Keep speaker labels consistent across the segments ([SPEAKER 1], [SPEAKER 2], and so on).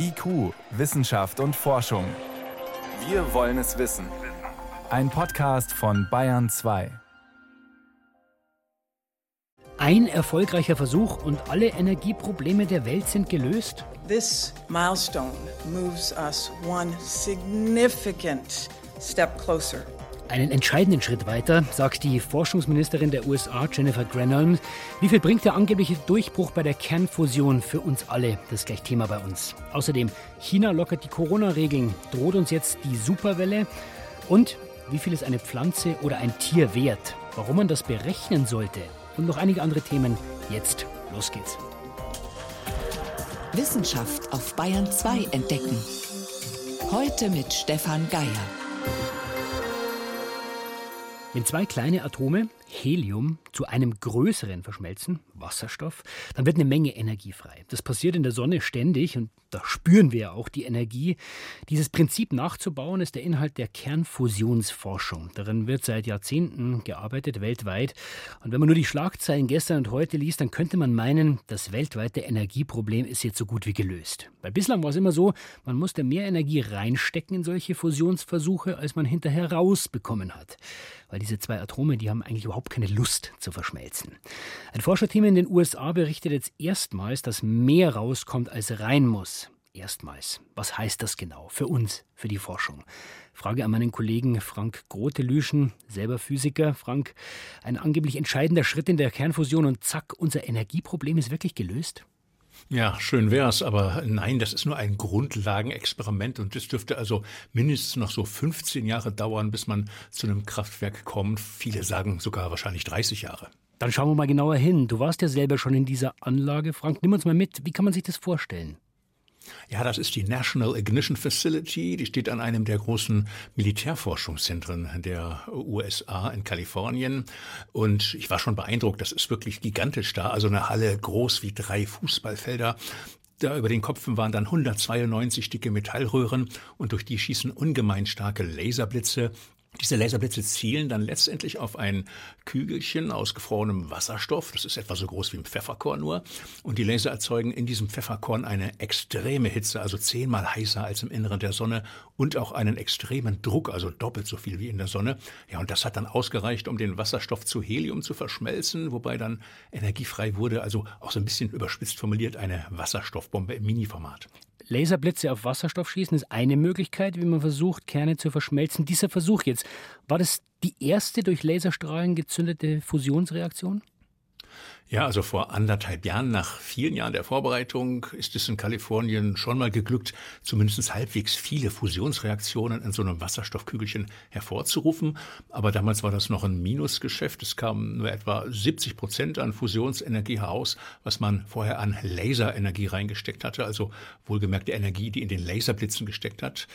[SPEAKER 1] IQ, Wissenschaft und Forschung. Wir wollen es wissen. Ein Podcast von Bayern 2.
[SPEAKER 2] Ein erfolgreicher Versuch und alle Energieprobleme der Welt sind gelöst?
[SPEAKER 3] This milestone moves us one significant step closer
[SPEAKER 2] einen entscheidenden Schritt weiter, sagt die Forschungsministerin der USA, Jennifer Granholm. Wie viel bringt der angebliche Durchbruch bei der Kernfusion für uns alle? Das ist gleich Thema bei uns. Außerdem, China lockert die Corona-Regeln. Droht uns jetzt die Superwelle? Und wie viel ist eine Pflanze oder ein Tier wert? Warum man das berechnen sollte? Und noch einige andere Themen. Jetzt, los geht's.
[SPEAKER 4] Wissenschaft auf Bayern 2 entdecken. Heute mit Stefan Geier.
[SPEAKER 2] Wenn zwei kleine Atome Helium zu einem größeren verschmelzen, Wasserstoff, dann wird eine Menge Energie frei. Das passiert in der Sonne ständig und da spüren wir auch die Energie. Dieses Prinzip nachzubauen ist der Inhalt der Kernfusionsforschung. Darin wird seit Jahrzehnten gearbeitet, weltweit. Und wenn man nur die Schlagzeilen gestern und heute liest, dann könnte man meinen, das weltweite Energieproblem ist jetzt so gut wie gelöst. Weil bislang war es immer so, man musste mehr Energie reinstecken in solche Fusionsversuche, als man hinterher rausbekommen hat. Weil diese zwei Atome, die haben eigentlich überhaupt keine Lust zu verschmelzen. Ein Forscherteam in den USA berichtet jetzt erstmals, dass mehr rauskommt, als rein muss. Erstmals. Was heißt das genau für uns, für die Forschung? Frage an meinen Kollegen Frank Grote-Lüschen, selber Physiker. Frank, ein angeblich entscheidender Schritt in der Kernfusion und zack, unser Energieproblem ist wirklich gelöst?
[SPEAKER 5] Ja, schön wär's, aber nein, das ist nur ein Grundlagenexperiment und das dürfte also mindestens noch so 15 Jahre dauern, bis man zu einem Kraftwerk kommt. Viele sagen sogar wahrscheinlich 30 Jahre.
[SPEAKER 2] Dann schauen wir mal genauer hin. Du warst ja selber schon in dieser Anlage. Frank, nimm uns mal mit. Wie kann man sich das vorstellen?
[SPEAKER 5] Ja, das ist die National Ignition Facility. Die steht an einem der großen Militärforschungszentren der USA in Kalifornien. Und ich war schon beeindruckt. Das ist wirklich gigantisch da. Also eine Halle groß wie drei Fußballfelder. Da über den Kopfen waren dann 192 dicke Metallröhren und durch die schießen ungemein starke Laserblitze diese Laserblitze zielen dann letztendlich auf ein Kügelchen aus gefrorenem Wasserstoff. Das ist etwa so groß wie ein Pfefferkorn nur. Und die Laser erzeugen in diesem Pfefferkorn eine extreme Hitze, also zehnmal heißer als im Inneren der Sonne und auch einen extremen Druck, also doppelt so viel wie in der Sonne. Ja, und das hat dann ausgereicht, um den Wasserstoff zu Helium zu verschmelzen, wobei dann energiefrei wurde, also auch so ein bisschen überspitzt formuliert eine Wasserstoffbombe im Mini-Format.
[SPEAKER 2] Laserblitze auf Wasserstoff schießen ist eine Möglichkeit, wie man versucht, Kerne zu verschmelzen. Dieser Versuch jetzt, war das die erste durch Laserstrahlen gezündete Fusionsreaktion?
[SPEAKER 5] Ja, also vor anderthalb Jahren, nach vielen Jahren der Vorbereitung, ist es in Kalifornien schon mal geglückt, zumindest halbwegs viele Fusionsreaktionen in so einem Wasserstoffkügelchen hervorzurufen. Aber damals war das noch ein Minusgeschäft. Es kam nur etwa 70 Prozent an Fusionsenergie heraus, was man vorher an Laserenergie reingesteckt hatte. Also wohlgemerkt die Energie, die in den Laserblitzen gesteckt hat.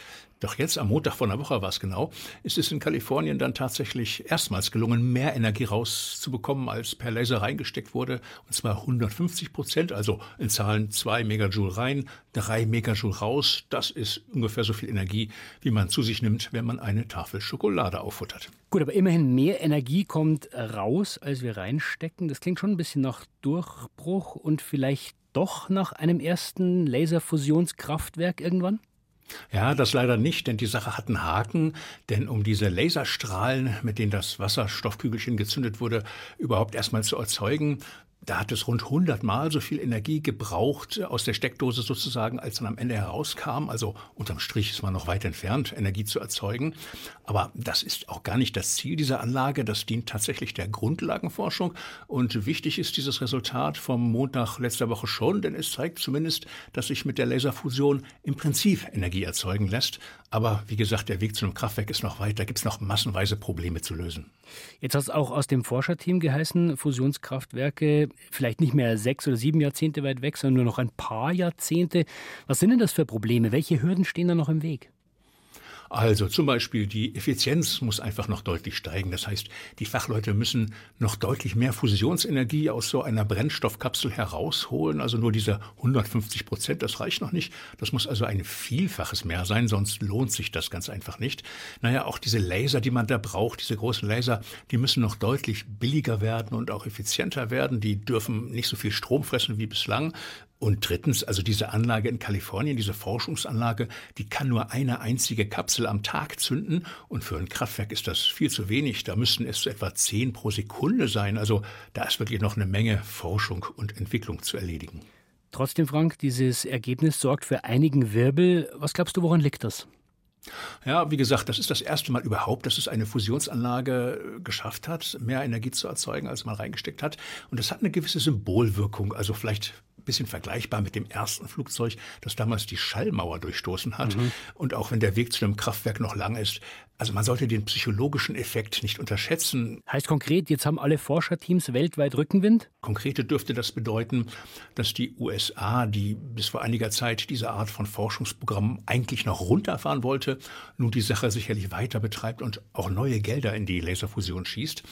[SPEAKER 5] Doch jetzt, am Montag vor einer Woche war es genau, ist es in Kalifornien dann tatsächlich erstmals gelungen, mehr Energie rauszubekommen, als per Laser reingesteckt wurde. Und zwar 150 Prozent, also in Zahlen zwei Megajoule rein, drei Megajoule raus. Das ist ungefähr so viel Energie, wie man zu sich nimmt, wenn man eine Tafel Schokolade auffuttert.
[SPEAKER 2] Gut, aber immerhin mehr Energie kommt raus, als wir reinstecken. Das klingt schon ein bisschen nach Durchbruch und vielleicht doch nach einem ersten Laserfusionskraftwerk irgendwann?
[SPEAKER 5] Ja, das leider nicht, denn die Sache hat einen Haken. Denn um diese Laserstrahlen, mit denen das Wasserstoffkügelchen gezündet wurde, überhaupt erstmal zu erzeugen, da hat es rund 100 Mal so viel Energie gebraucht aus der Steckdose sozusagen, als dann am Ende herauskam. Also unterm Strich ist man noch weit entfernt, Energie zu erzeugen. Aber das ist auch gar nicht das Ziel dieser Anlage. Das dient tatsächlich der Grundlagenforschung. Und wichtig ist dieses Resultat vom Montag letzter Woche schon, denn es zeigt zumindest, dass sich mit der Laserfusion im Prinzip Energie erzeugen lässt. Aber wie gesagt, der Weg zu einem Kraftwerk ist noch weit. Da gibt es noch massenweise Probleme zu lösen.
[SPEAKER 2] Jetzt hat es auch aus dem Forscherteam geheißen, Fusionskraftwerke vielleicht nicht mehr sechs oder sieben Jahrzehnte weit weg, sondern nur noch ein paar Jahrzehnte. Was sind denn das für Probleme? Welche Hürden stehen da noch im Weg?
[SPEAKER 5] Also zum Beispiel die Effizienz muss einfach noch deutlich steigen. Das heißt, die Fachleute müssen noch deutlich mehr Fusionsenergie aus so einer Brennstoffkapsel herausholen. Also nur diese 150 Prozent, das reicht noch nicht. Das muss also ein Vielfaches mehr sein, sonst lohnt sich das ganz einfach nicht. Naja, auch diese Laser, die man da braucht, diese großen Laser, die müssen noch deutlich billiger werden und auch effizienter werden. Die dürfen nicht so viel Strom fressen wie bislang. Und drittens, also diese Anlage in Kalifornien, diese Forschungsanlage, die kann nur eine einzige Kapsel am Tag zünden. Und für ein Kraftwerk ist das viel zu wenig. Da müssten es so etwa zehn pro Sekunde sein. Also da ist wirklich noch eine Menge Forschung und Entwicklung zu erledigen.
[SPEAKER 2] Trotzdem, Frank, dieses Ergebnis sorgt für einigen Wirbel. Was glaubst du, woran liegt das?
[SPEAKER 5] Ja, wie gesagt, das ist das erste Mal überhaupt, dass es eine Fusionsanlage geschafft hat, mehr Energie zu erzeugen, als man reingesteckt hat. Und das hat eine gewisse Symbolwirkung. Also vielleicht bisschen vergleichbar mit dem ersten Flugzeug, das damals die Schallmauer durchstoßen hat. Mhm. Und auch wenn der Weg zu einem Kraftwerk noch lang ist, also man sollte den psychologischen Effekt nicht unterschätzen.
[SPEAKER 2] Heißt konkret, jetzt haben alle Forscherteams weltweit Rückenwind?
[SPEAKER 5] Konkrete dürfte das bedeuten, dass die USA, die bis vor einiger Zeit diese Art von Forschungsprogrammen eigentlich noch runterfahren wollte, nun die Sache sicherlich weiter betreibt und auch neue Gelder in die Laserfusion schießt.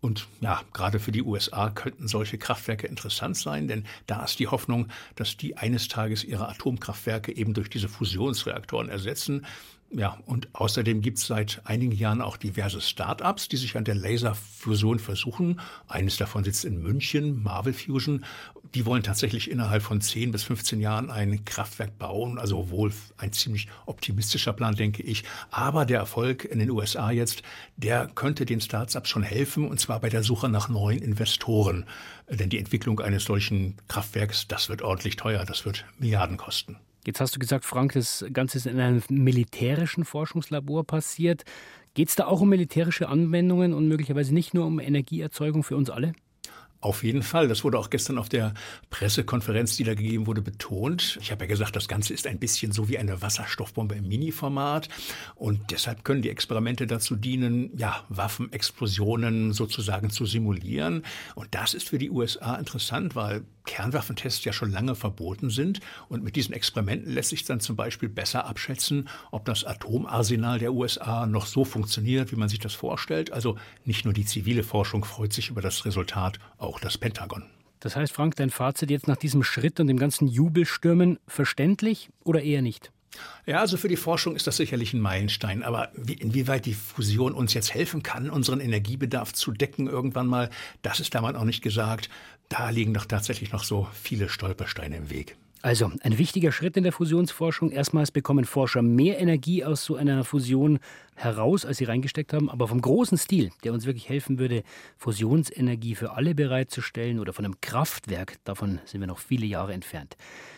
[SPEAKER 5] Und ja, gerade für die USA könnten solche Kraftwerke interessant sein, denn da ist die Hoffnung, dass die eines Tages ihre Atomkraftwerke eben durch diese Fusionsreaktoren ersetzen. Ja, und außerdem gibt es seit einigen Jahren auch diverse Start-ups, die sich an der Laserfusion versuchen. Eines davon sitzt in München, Marvel Fusion. Die wollen tatsächlich innerhalb von 10 bis 15 Jahren ein Kraftwerk bauen. Also wohl ein ziemlich optimistischer Plan, denke ich. Aber der Erfolg in den USA jetzt, der könnte den Start-ups schon helfen, und zwar bei der Suche nach neuen Investoren. Denn die Entwicklung eines solchen Kraftwerks, das wird ordentlich teuer. Das wird Milliarden kosten.
[SPEAKER 2] Jetzt hast du gesagt, Frank, das Ganze ist in einem militärischen Forschungslabor passiert. Geht es da auch um militärische Anwendungen und möglicherweise nicht nur um Energieerzeugung für uns alle?
[SPEAKER 5] Auf jeden Fall. Das wurde auch gestern auf der Pressekonferenz, die da gegeben wurde, betont. Ich habe ja gesagt, das Ganze ist ein bisschen so wie eine Wasserstoffbombe im Mini-Format. Und deshalb können die Experimente dazu dienen, ja, Waffenexplosionen sozusagen zu simulieren. Und das ist für die USA interessant, weil Kernwaffentests ja schon lange verboten sind. Und mit diesen Experimenten lässt sich dann zum Beispiel besser abschätzen, ob das Atomarsenal der USA noch so funktioniert, wie man sich das vorstellt. Also nicht nur die zivile Forschung freut sich über das Resultat, auch das Pentagon.
[SPEAKER 2] Das heißt, Frank, dein Fazit jetzt nach diesem Schritt und dem ganzen Jubelstürmen verständlich oder eher nicht?
[SPEAKER 5] Ja, also für die Forschung ist das sicherlich ein Meilenstein. Aber wie, inwieweit die Fusion uns jetzt helfen kann, unseren Energiebedarf zu decken irgendwann mal, das ist damals auch nicht gesagt. Da liegen doch tatsächlich noch so viele Stolpersteine im Weg.
[SPEAKER 2] Also ein wichtiger Schritt in der Fusionsforschung. Erstmals bekommen Forscher mehr Energie aus so einer Fusion heraus, als sie reingesteckt haben, aber vom großen Stil, der uns wirklich helfen würde, Fusionsenergie für alle bereitzustellen oder von einem Kraftwerk, davon sind wir noch viele Jahre entfernt.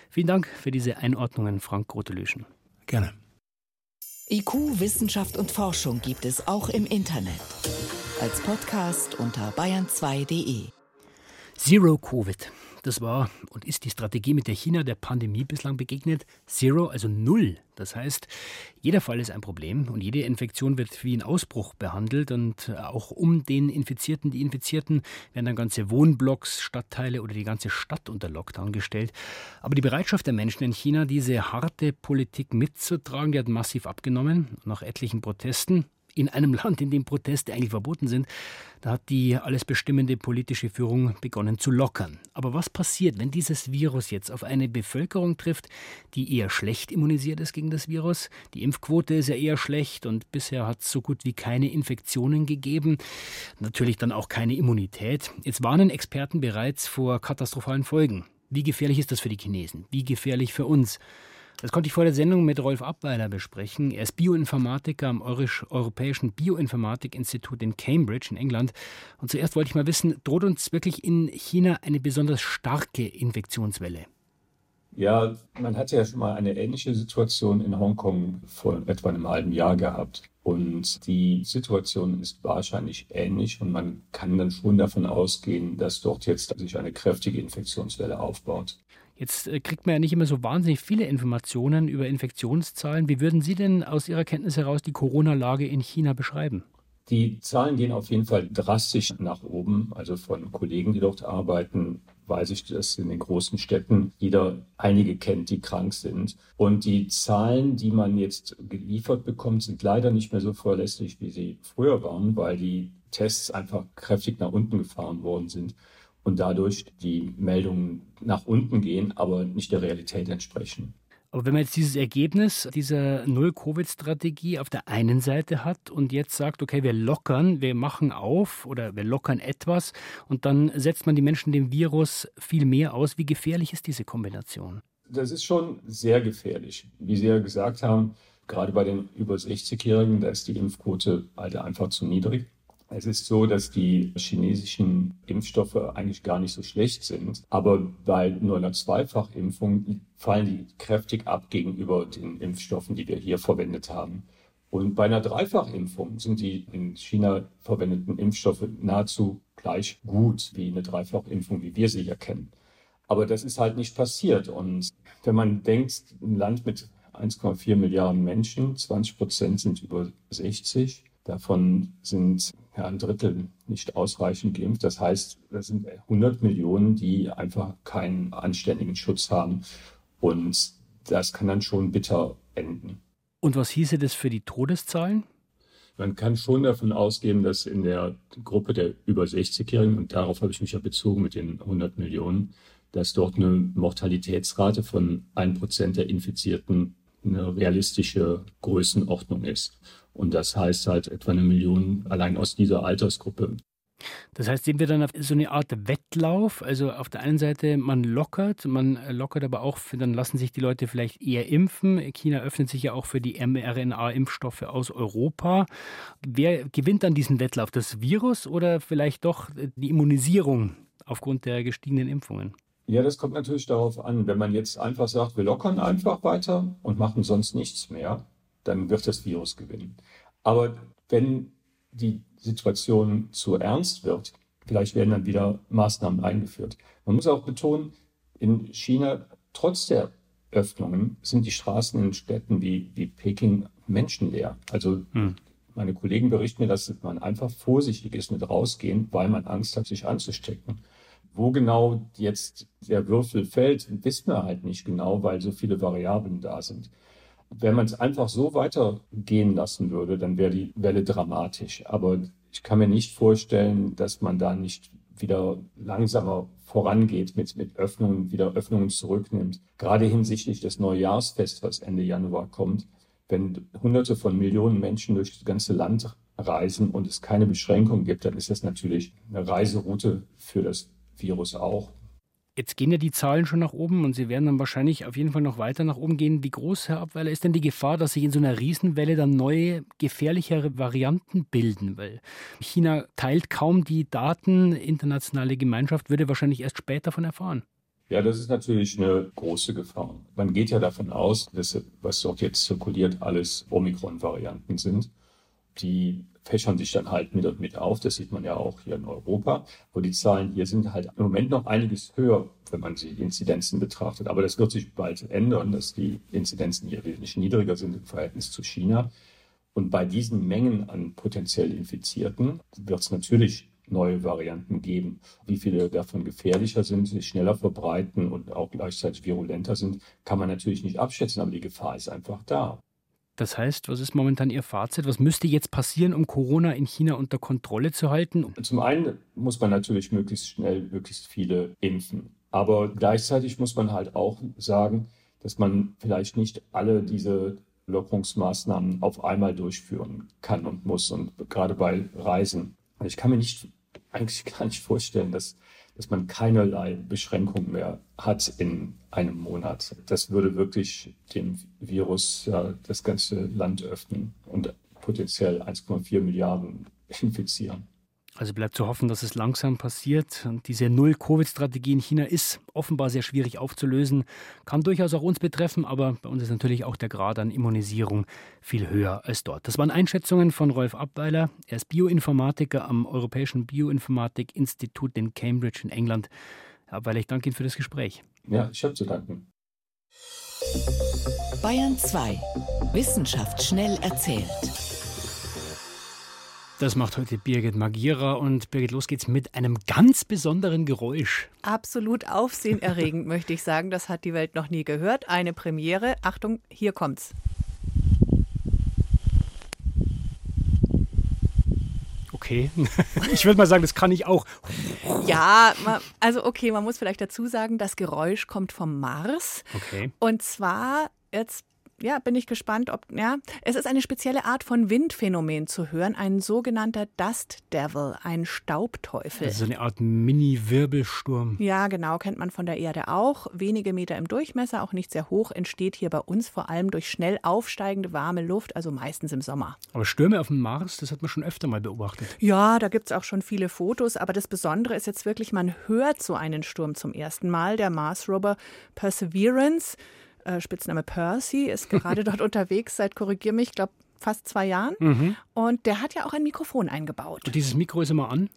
[SPEAKER 2] Vielen Dank für diese Einordnungen, Frank Grotelöschen.
[SPEAKER 5] Gerne.
[SPEAKER 4] IQ, Wissenschaft und Forschung gibt es auch im Internet. Als Podcast unter bayern2.de.
[SPEAKER 2] Zero Covid. Das war und ist die Strategie, mit der China der Pandemie bislang begegnet. Zero, also null. Das heißt, jeder Fall ist ein Problem und jede Infektion wird wie ein Ausbruch behandelt und auch um den Infizierten, die Infizierten, werden dann ganze Wohnblocks, Stadtteile oder die ganze Stadt unter Lockdown gestellt. Aber die Bereitschaft der Menschen in China, diese harte Politik mitzutragen, die hat massiv abgenommen. Nach etlichen Protesten, in einem Land, in dem Proteste eigentlich verboten sind, da hat die alles bestimmende politische Führung begonnen zu lockern. Aber was passiert, wenn dieses Virus jetzt auf eine Bevölkerung trifft, die eher schlecht immunisiert ist gegen das Virus? Die Impfquote ist ja eher schlecht und bisher hat es so gut wie keine Infektionen gegeben. Natürlich dann auch keine Immunität. Jetzt warnen Experten bereits vor katastrophalen Folgen. Wie gefährlich ist das für die Chinesen? Wie gefährlich für uns? Das konnte ich vor der Sendung mit Rolf Abweiler besprechen. Er ist Bioinformatiker am Europäischen Bioinformatikinstitut in Cambridge in England. Und zuerst wollte ich mal wissen, droht uns wirklich in China eine besonders starke Infektionswelle?
[SPEAKER 6] Ja, man hat ja schon mal eine ähnliche Situation in Hongkong vor etwa einem halben Jahr gehabt. Und die Situation ist wahrscheinlich ähnlich und man kann dann schon davon ausgehen, dass dort jetzt sich eine kräftige Infektionswelle aufbaut.
[SPEAKER 2] Jetzt äh, kriegt man ja nicht immer so wahnsinnig viele Informationen über Infektionszahlen. Wie würden Sie denn aus Ihrer Kenntnis heraus die Corona-Lage in China beschreiben?
[SPEAKER 6] Die Zahlen gehen auf jeden Fall drastisch nach oben. Also von Kollegen, die dort arbeiten, weiß ich, dass in den großen Städten jeder einige kennt, die krank sind. Und die Zahlen, die man jetzt geliefert bekommt, sind leider nicht mehr so verlässlich, wie sie früher waren, weil die Tests einfach kräftig nach unten gefahren worden sind und dadurch die Meldungen nach unten gehen, aber nicht der Realität entsprechen.
[SPEAKER 2] Aber wenn man jetzt dieses Ergebnis dieser Null-Covid-Strategie auf der einen Seite hat und jetzt sagt, okay, wir lockern, wir machen auf oder wir lockern etwas und dann setzt man die Menschen dem Virus viel mehr aus, wie gefährlich ist diese Kombination?
[SPEAKER 6] Das ist schon sehr gefährlich. Wie Sie ja gesagt haben, gerade bei den über 60-Jährigen, da ist die Impfquote halt einfach zu niedrig. Es ist so, dass die chinesischen Impfstoffe eigentlich gar nicht so schlecht sind, aber bei nur einer Zweifachimpfung fallen die kräftig ab gegenüber den Impfstoffen, die wir hier verwendet haben. Und bei einer Dreifachimpfung sind die in China verwendeten Impfstoffe nahezu gleich gut wie eine Dreifachimpfung, wie wir sie hier kennen. Aber das ist halt nicht passiert. Und wenn man denkt, ein Land mit 1,4 Milliarden Menschen, 20 Prozent sind über 60, davon sind ja, ein Drittel nicht ausreichend geimpft. Das heißt, das sind 100 Millionen, die einfach keinen anständigen Schutz haben. Und das kann dann schon bitter enden.
[SPEAKER 2] Und was hieße das für die Todeszahlen?
[SPEAKER 6] Man kann schon davon ausgehen, dass in der Gruppe der über 60-Jährigen, und darauf habe ich mich ja bezogen mit den 100 Millionen, dass dort eine Mortalitätsrate von 1% der Infizierten eine realistische Größenordnung ist. Und das heißt halt etwa eine Million allein aus dieser Altersgruppe.
[SPEAKER 2] Das heißt, sehen wir dann so eine Art Wettlauf. Also auf der einen Seite, man lockert, man lockert aber auch, dann lassen sich die Leute vielleicht eher impfen. China öffnet sich ja auch für die mRNA-Impfstoffe aus Europa. Wer gewinnt dann diesen Wettlauf? Das Virus oder vielleicht doch die Immunisierung aufgrund der gestiegenen Impfungen?
[SPEAKER 6] Ja, das kommt natürlich darauf an. Wenn man jetzt einfach sagt, wir lockern einfach weiter und machen sonst nichts mehr, dann wird das Virus gewinnen. Aber wenn die Situation zu ernst wird, vielleicht werden dann wieder Maßnahmen eingeführt. Man muss auch betonen, in China, trotz der Öffnungen, sind die Straßen in Städten wie, wie Peking menschenleer. Also hm. meine Kollegen berichten mir, dass man einfach vorsichtig ist mit rausgehen, weil man Angst hat, sich anzustecken. Wo genau jetzt der Würfel fällt, wissen wir halt nicht genau, weil so viele Variablen da sind. Wenn man es einfach so weitergehen lassen würde, dann wäre die Welle dramatisch. Aber ich kann mir nicht vorstellen, dass man da nicht wieder langsamer vorangeht mit, mit Öffnungen, wieder Öffnungen zurücknimmt. Gerade hinsichtlich des Neujahrsfests, was Ende Januar kommt. Wenn Hunderte von Millionen Menschen durch das ganze Land reisen und es keine Beschränkungen gibt, dann ist das natürlich eine Reiseroute für das Virus auch.
[SPEAKER 2] Jetzt gehen ja die Zahlen schon nach oben und sie werden dann wahrscheinlich auf jeden Fall noch weiter nach oben gehen. Wie groß, Herr Abweiler, ist denn die Gefahr, dass sich in so einer Riesenwelle dann neue, gefährlichere Varianten bilden? Weil China teilt kaum die Daten, internationale Gemeinschaft würde wahrscheinlich erst später davon erfahren.
[SPEAKER 6] Ja, das ist natürlich eine große Gefahr. Man geht ja davon aus, dass was dort jetzt zirkuliert, alles Omikron-Varianten sind die fächern sich dann halt mit und mit auf. Das sieht man ja auch hier in Europa, wo die Zahlen hier sind halt im Moment noch einiges höher, wenn man die Inzidenzen betrachtet. Aber das wird sich bald ändern, dass die Inzidenzen hier wesentlich niedriger sind im Verhältnis zu China. Und bei diesen Mengen an potenziell Infizierten wird es natürlich neue Varianten geben. Wie viele davon gefährlicher sind, sich schneller verbreiten und auch gleichzeitig virulenter sind, kann man natürlich nicht abschätzen, aber die Gefahr ist einfach da.
[SPEAKER 2] Das heißt, was ist momentan Ihr Fazit? Was müsste jetzt passieren, um Corona in China unter Kontrolle zu halten?
[SPEAKER 6] Zum einen muss man natürlich möglichst schnell möglichst viele impfen. Aber gleichzeitig muss man halt auch sagen, dass man vielleicht nicht alle diese Lockerungsmaßnahmen auf einmal durchführen kann und muss. Und gerade bei Reisen. Ich kann mir nicht, eigentlich gar nicht vorstellen, dass dass man keinerlei Beschränkungen mehr hat in einem Monat. Das würde wirklich dem Virus ja, das ganze Land öffnen und potenziell 1,4 Milliarden infizieren.
[SPEAKER 2] Also bleibt zu hoffen, dass es langsam passiert. Und diese Null-Covid-Strategie in China ist offenbar sehr schwierig aufzulösen, kann durchaus auch uns betreffen, aber bei uns ist natürlich auch der Grad an Immunisierung viel höher als dort. Das waren Einschätzungen von Rolf Abweiler. Er ist Bioinformatiker am Europäischen Bioinformatik-Institut in Cambridge in England. Herr Abweiler, ich danke Ihnen für das Gespräch.
[SPEAKER 6] Ja, ich habe zu danken.
[SPEAKER 4] Bayern 2. Wissenschaft schnell erzählt.
[SPEAKER 2] Das macht heute Birgit Magira und Birgit, los geht's mit einem ganz besonderen Geräusch.
[SPEAKER 7] Absolut aufsehenerregend, möchte ich sagen. Das hat die Welt noch nie gehört. Eine Premiere. Achtung, hier kommt's.
[SPEAKER 2] Okay. Ich würde mal sagen, das kann ich auch.
[SPEAKER 7] Ja, also okay, man muss vielleicht dazu sagen, das Geräusch kommt vom Mars.
[SPEAKER 2] Okay.
[SPEAKER 7] Und zwar Jetzt ja, bin ich gespannt, ob, ja, es ist eine spezielle Art von Windphänomen zu hören, ein sogenannter Dust Devil, ein Staubteufel.
[SPEAKER 2] Also eine Art Mini-Wirbelsturm.
[SPEAKER 7] Ja, genau, kennt man von der Erde auch. Wenige Meter im Durchmesser, auch nicht sehr hoch, entsteht hier bei uns vor allem durch schnell aufsteigende warme Luft, also meistens im Sommer.
[SPEAKER 2] Aber Stürme auf dem Mars, das hat man schon öfter mal beobachtet.
[SPEAKER 7] Ja, da gibt es auch schon viele Fotos, aber das Besondere ist jetzt wirklich, man hört so einen Sturm zum ersten Mal. Der Mars-Rover Perseverance äh, Spitzname Percy, ist gerade dort unterwegs seit, korrigier mich, ich glaube fast zwei Jahren. Mhm. Und der hat ja auch ein Mikrofon eingebaut.
[SPEAKER 2] Und dieses Mikro ist immer an?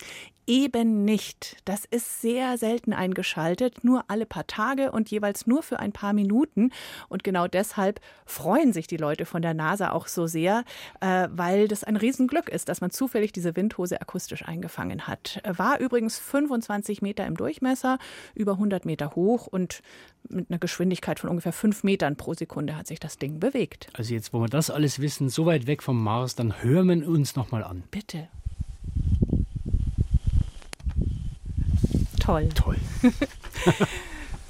[SPEAKER 7] Eben nicht. Das ist sehr selten eingeschaltet, nur alle paar Tage und jeweils nur für ein paar Minuten. Und genau deshalb freuen sich die Leute von der NASA auch so sehr, äh, weil das ein Riesenglück ist, dass man zufällig diese Windhose akustisch eingefangen hat. War übrigens 25 Meter im Durchmesser, über 100 Meter hoch und mit einer Geschwindigkeit von ungefähr 5 Metern pro Sekunde hat sich das Ding bewegt.
[SPEAKER 2] Also jetzt, wo wir das alles wissen, so weit weg vom Mars, dann hören wir uns nochmal an.
[SPEAKER 7] Bitte. Toll.
[SPEAKER 2] Toll.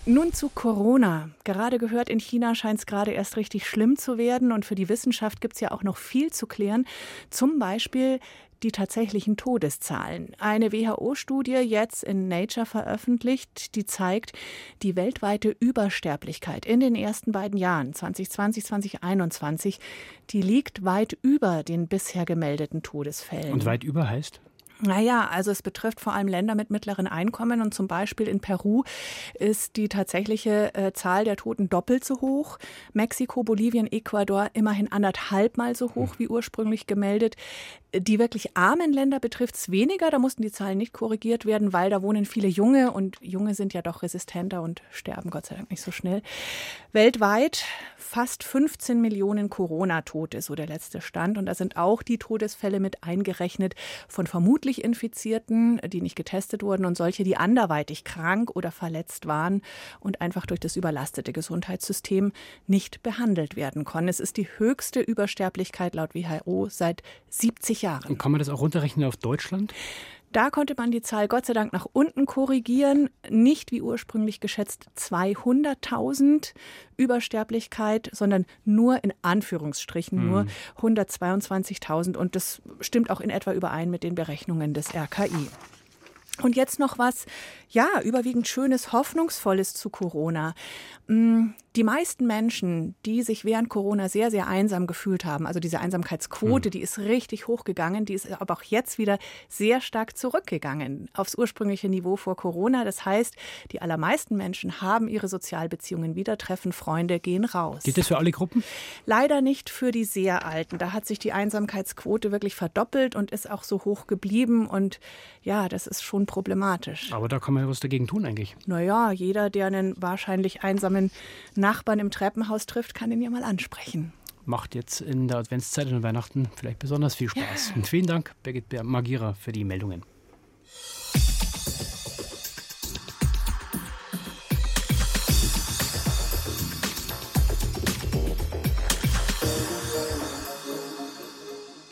[SPEAKER 7] Nun zu Corona. Gerade gehört, in China scheint es gerade erst richtig schlimm zu werden. Und für die Wissenschaft gibt es ja auch noch viel zu klären. Zum Beispiel die tatsächlichen Todeszahlen. Eine WHO-Studie jetzt in Nature veröffentlicht, die zeigt, die weltweite Übersterblichkeit in den ersten beiden Jahren, 2020, 2021, die liegt weit über den bisher gemeldeten Todesfällen.
[SPEAKER 2] Und weit über heißt?
[SPEAKER 7] Naja, also es betrifft vor allem Länder mit mittleren Einkommen und zum Beispiel in Peru ist die tatsächliche äh, Zahl der Toten doppelt so hoch. Mexiko, Bolivien, Ecuador immerhin anderthalbmal so hoch hm. wie ursprünglich gemeldet. Die wirklich armen Länder betrifft es weniger, da mussten die Zahlen nicht korrigiert werden, weil da wohnen viele Junge und Junge sind ja doch resistenter und sterben Gott sei Dank nicht so schnell. Weltweit fast 15 Millionen Corona-Tote, so der letzte Stand. Und da sind auch die Todesfälle mit eingerechnet von vermutlich Infizierten, die nicht getestet wurden und solche, die anderweitig krank oder verletzt waren und einfach durch das überlastete Gesundheitssystem nicht behandelt werden konnten. Es ist die höchste Übersterblichkeit laut WHO seit 70 Jahren.
[SPEAKER 2] Und kann man das auch runterrechnen auf Deutschland?
[SPEAKER 7] Da konnte man die Zahl Gott sei Dank nach unten korrigieren. Nicht wie ursprünglich geschätzt 200.000 Übersterblichkeit, sondern nur in Anführungsstrichen mhm. nur 122.000. Und das stimmt auch in etwa überein mit den Berechnungen des RKI. Und jetzt noch was, ja, überwiegend Schönes, Hoffnungsvolles zu Corona. Mm, die meisten Menschen, die sich während Corona sehr, sehr einsam gefühlt haben, also diese Einsamkeitsquote, mhm. die ist richtig hochgegangen, die ist aber auch jetzt wieder sehr stark zurückgegangen aufs ursprüngliche Niveau vor Corona. Das heißt, die allermeisten Menschen haben ihre Sozialbeziehungen wieder, treffen Freunde, gehen raus.
[SPEAKER 2] Geht das für alle Gruppen?
[SPEAKER 7] Leider nicht für die sehr Alten. Da hat sich die Einsamkeitsquote wirklich verdoppelt und ist auch so hoch geblieben. Und ja, das ist schon problematisch.
[SPEAKER 2] Aber da kann man ja was dagegen tun eigentlich.
[SPEAKER 7] Naja, jeder, der einen wahrscheinlich einsamen Nachbarn im Treppenhaus trifft, kann ihn ja mal ansprechen.
[SPEAKER 2] Macht jetzt in der Adventszeit und Weihnachten vielleicht besonders viel Spaß. Ja. Und vielen Dank, Birgit Magira, für die Meldungen.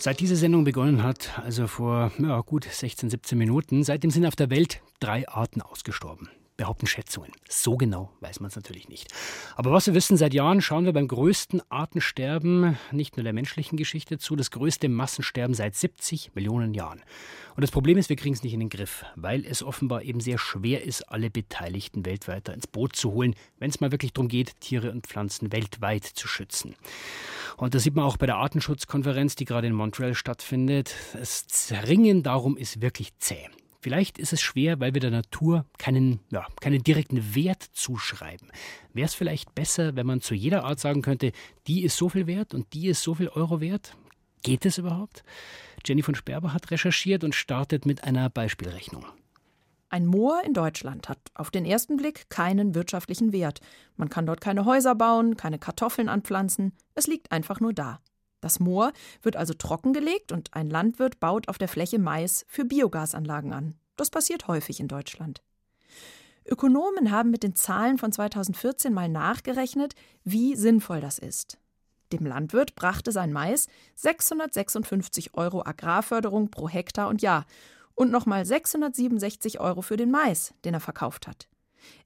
[SPEAKER 2] Seit diese Sendung begonnen hat, also vor ja, gut 16, 17 Minuten, seitdem sind auf der Welt drei Arten ausgestorben behaupten Schätzungen. So genau weiß man es natürlich nicht. Aber was wir wissen, seit Jahren schauen wir beim größten Artensterben nicht nur der menschlichen Geschichte zu, das größte Massensterben seit 70 Millionen Jahren. Und das Problem ist, wir kriegen es nicht in den Griff, weil es offenbar eben sehr schwer ist, alle Beteiligten weltweit ins Boot zu holen, wenn es mal wirklich darum geht, Tiere und Pflanzen weltweit zu schützen. Und das sieht man auch bei der Artenschutzkonferenz, die gerade in Montreal stattfindet. Das Ringen darum ist wirklich zäh. Vielleicht ist es schwer, weil wir der Natur keinen, ja, keinen direkten Wert zuschreiben. Wäre es vielleicht besser, wenn man zu jeder Art sagen könnte, die ist so viel wert und die ist so viel Euro wert? Geht es überhaupt? Jenny von Sperber hat recherchiert und startet mit einer Beispielrechnung.
[SPEAKER 8] Ein Moor in Deutschland hat auf den ersten Blick keinen wirtschaftlichen Wert. Man kann dort keine Häuser bauen, keine Kartoffeln anpflanzen. Es liegt einfach nur da. Das Moor wird also trockengelegt und ein Landwirt baut auf der Fläche Mais für Biogasanlagen an. Das passiert häufig in Deutschland. Ökonomen haben mit den Zahlen von 2014 mal nachgerechnet, wie sinnvoll das ist. Dem Landwirt brachte sein Mais 656 Euro Agrarförderung pro Hektar und Jahr und nochmal 667 Euro für den Mais, den er verkauft hat.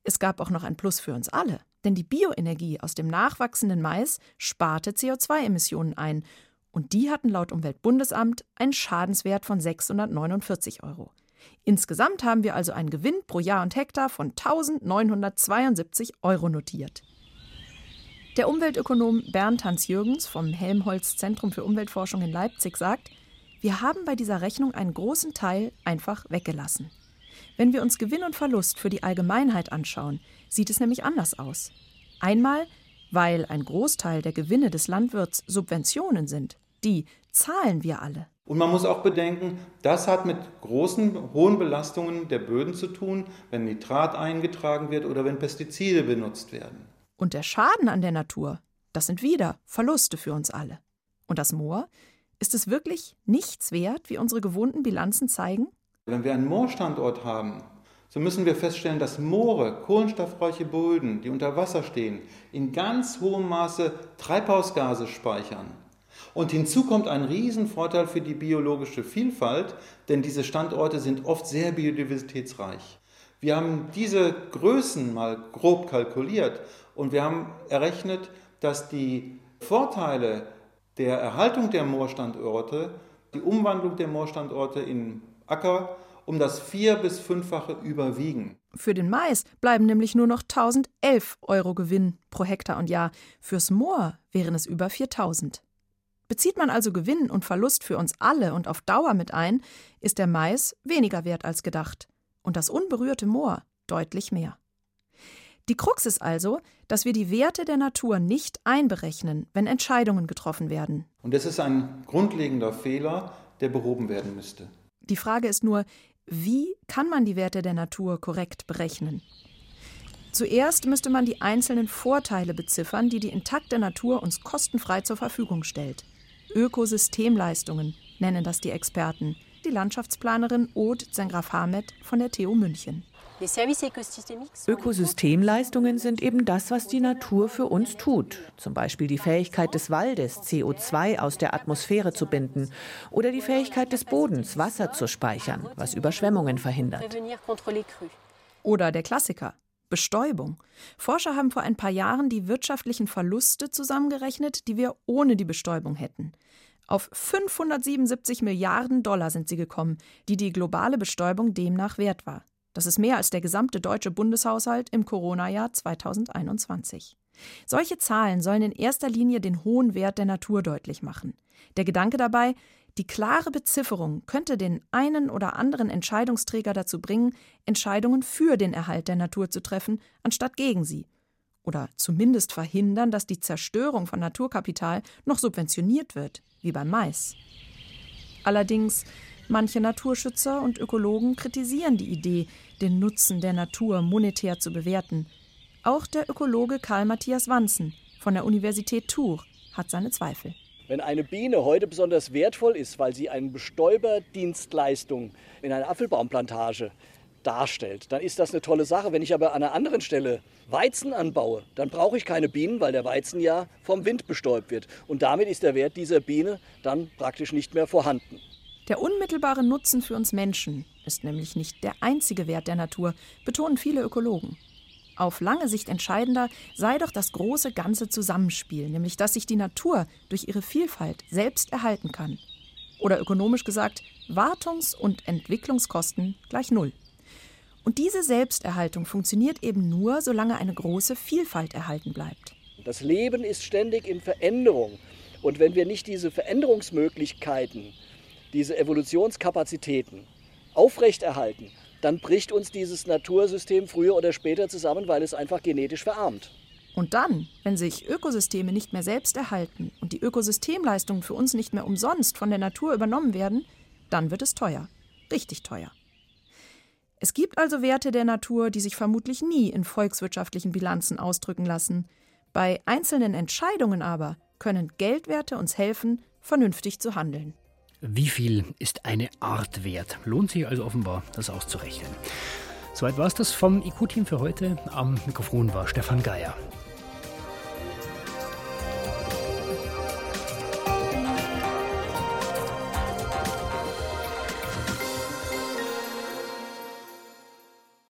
[SPEAKER 8] Es gab auch noch ein Plus für uns alle, denn die Bioenergie aus dem nachwachsenden Mais sparte CO2-Emissionen ein und die hatten laut Umweltbundesamt einen Schadenswert von 649 Euro. Insgesamt haben wir also einen Gewinn pro Jahr und Hektar von 1972 Euro notiert. Der Umweltökonom Bernd Hans-Jürgens vom Helmholtz Zentrum für Umweltforschung in Leipzig sagt, wir haben bei dieser Rechnung einen großen Teil einfach weggelassen. Wenn wir uns Gewinn und Verlust für die Allgemeinheit anschauen, sieht es nämlich anders aus. Einmal, weil ein Großteil der Gewinne des Landwirts Subventionen sind. Die zahlen wir alle.
[SPEAKER 9] Und man muss auch bedenken, das hat mit großen, hohen Belastungen der Böden zu tun, wenn Nitrat eingetragen wird oder wenn Pestizide benutzt werden.
[SPEAKER 8] Und der Schaden an der Natur, das sind wieder Verluste für uns alle. Und das Moor, ist es wirklich nichts wert, wie unsere gewohnten Bilanzen zeigen?
[SPEAKER 9] Wenn wir einen Moorstandort haben, so müssen wir feststellen, dass Moore, kohlenstoffreiche Böden, die unter Wasser stehen, in ganz hohem Maße Treibhausgase speichern. Und hinzu kommt ein Riesenvorteil für die biologische Vielfalt, denn diese Standorte sind oft sehr biodiversitätsreich. Wir haben diese Größen mal grob kalkuliert und wir haben errechnet, dass die Vorteile der Erhaltung der Moorstandorte, die Umwandlung der Moorstandorte in Acker um das vier- bis fünffache überwiegen.
[SPEAKER 8] Für den Mais bleiben nämlich nur noch 1011 Euro Gewinn pro Hektar und Jahr. Fürs Moor wären es über 4000. Bezieht man also Gewinn und Verlust für uns alle und auf Dauer mit ein, ist der Mais weniger wert als gedacht und das unberührte Moor deutlich mehr. Die Krux ist also, dass wir die Werte der Natur nicht einberechnen, wenn Entscheidungen getroffen werden.
[SPEAKER 9] Und das ist ein grundlegender Fehler, der behoben werden müsste.
[SPEAKER 8] Die Frage ist nur, wie kann man die Werte der Natur korrekt berechnen? Zuerst müsste man die einzelnen Vorteile beziffern, die die intakte Natur uns kostenfrei zur Verfügung stellt. Ökosystemleistungen nennen das die Experten, die Landschaftsplanerin Aude Zengraf-Hamed von der TU München.
[SPEAKER 10] Ökosystemleistungen sind eben das, was die Natur für uns tut. Zum Beispiel die Fähigkeit des Waldes, CO2 aus der Atmosphäre zu binden oder die Fähigkeit des Bodens, Wasser zu speichern, was Überschwemmungen verhindert.
[SPEAKER 8] Oder der Klassiker, Bestäubung. Forscher haben vor ein paar Jahren die wirtschaftlichen Verluste zusammengerechnet, die wir ohne die Bestäubung hätten. Auf 577 Milliarden Dollar sind sie gekommen, die die globale Bestäubung demnach wert war. Das ist mehr als der gesamte deutsche Bundeshaushalt im Corona-Jahr 2021. Solche Zahlen sollen in erster Linie den hohen Wert der Natur deutlich machen. Der Gedanke dabei, die klare Bezifferung könnte den einen oder anderen Entscheidungsträger dazu bringen, Entscheidungen für den Erhalt der Natur zu treffen, anstatt gegen sie. Oder zumindest verhindern, dass die Zerstörung von Naturkapital noch subventioniert wird, wie beim Mais. Allerdings Manche Naturschützer und Ökologen kritisieren die Idee, den Nutzen der Natur monetär zu bewerten. Auch der Ökologe Karl Matthias Wanzen von der Universität Tours hat seine Zweifel.
[SPEAKER 11] Wenn eine Biene heute besonders wertvoll ist, weil sie eine Bestäuberdienstleistung in einer Apfelbaumplantage darstellt, dann ist das eine tolle Sache. Wenn ich aber an einer anderen Stelle Weizen anbaue, dann brauche ich keine Bienen, weil der Weizen ja vom Wind bestäubt wird. Und damit ist der Wert dieser Biene dann praktisch nicht mehr vorhanden.
[SPEAKER 8] Der unmittelbare Nutzen für uns Menschen ist nämlich nicht der einzige Wert der Natur, betonen viele Ökologen. Auf lange Sicht entscheidender sei doch das große ganze Zusammenspiel, nämlich dass sich die Natur durch ihre Vielfalt selbst erhalten kann. Oder ökonomisch gesagt, Wartungs- und Entwicklungskosten gleich Null. Und diese Selbsterhaltung funktioniert eben nur, solange eine große Vielfalt erhalten bleibt.
[SPEAKER 11] Das Leben ist ständig in Veränderung. Und wenn wir nicht diese Veränderungsmöglichkeiten diese Evolutionskapazitäten aufrechterhalten, dann bricht uns dieses Natursystem früher oder später zusammen, weil es einfach genetisch verarmt.
[SPEAKER 8] Und dann, wenn sich Ökosysteme nicht mehr selbst erhalten und die Ökosystemleistungen für uns nicht mehr umsonst von der Natur übernommen werden, dann wird es teuer. Richtig teuer. Es gibt also Werte der Natur, die sich vermutlich nie in volkswirtschaftlichen Bilanzen ausdrücken lassen. Bei einzelnen Entscheidungen aber können Geldwerte uns helfen, vernünftig zu handeln.
[SPEAKER 2] Wie viel ist eine Art wert? Lohnt sich also offenbar, das auszurechnen. Soweit war es das vom IQ-Team für heute. Am Mikrofon war Stefan Geier.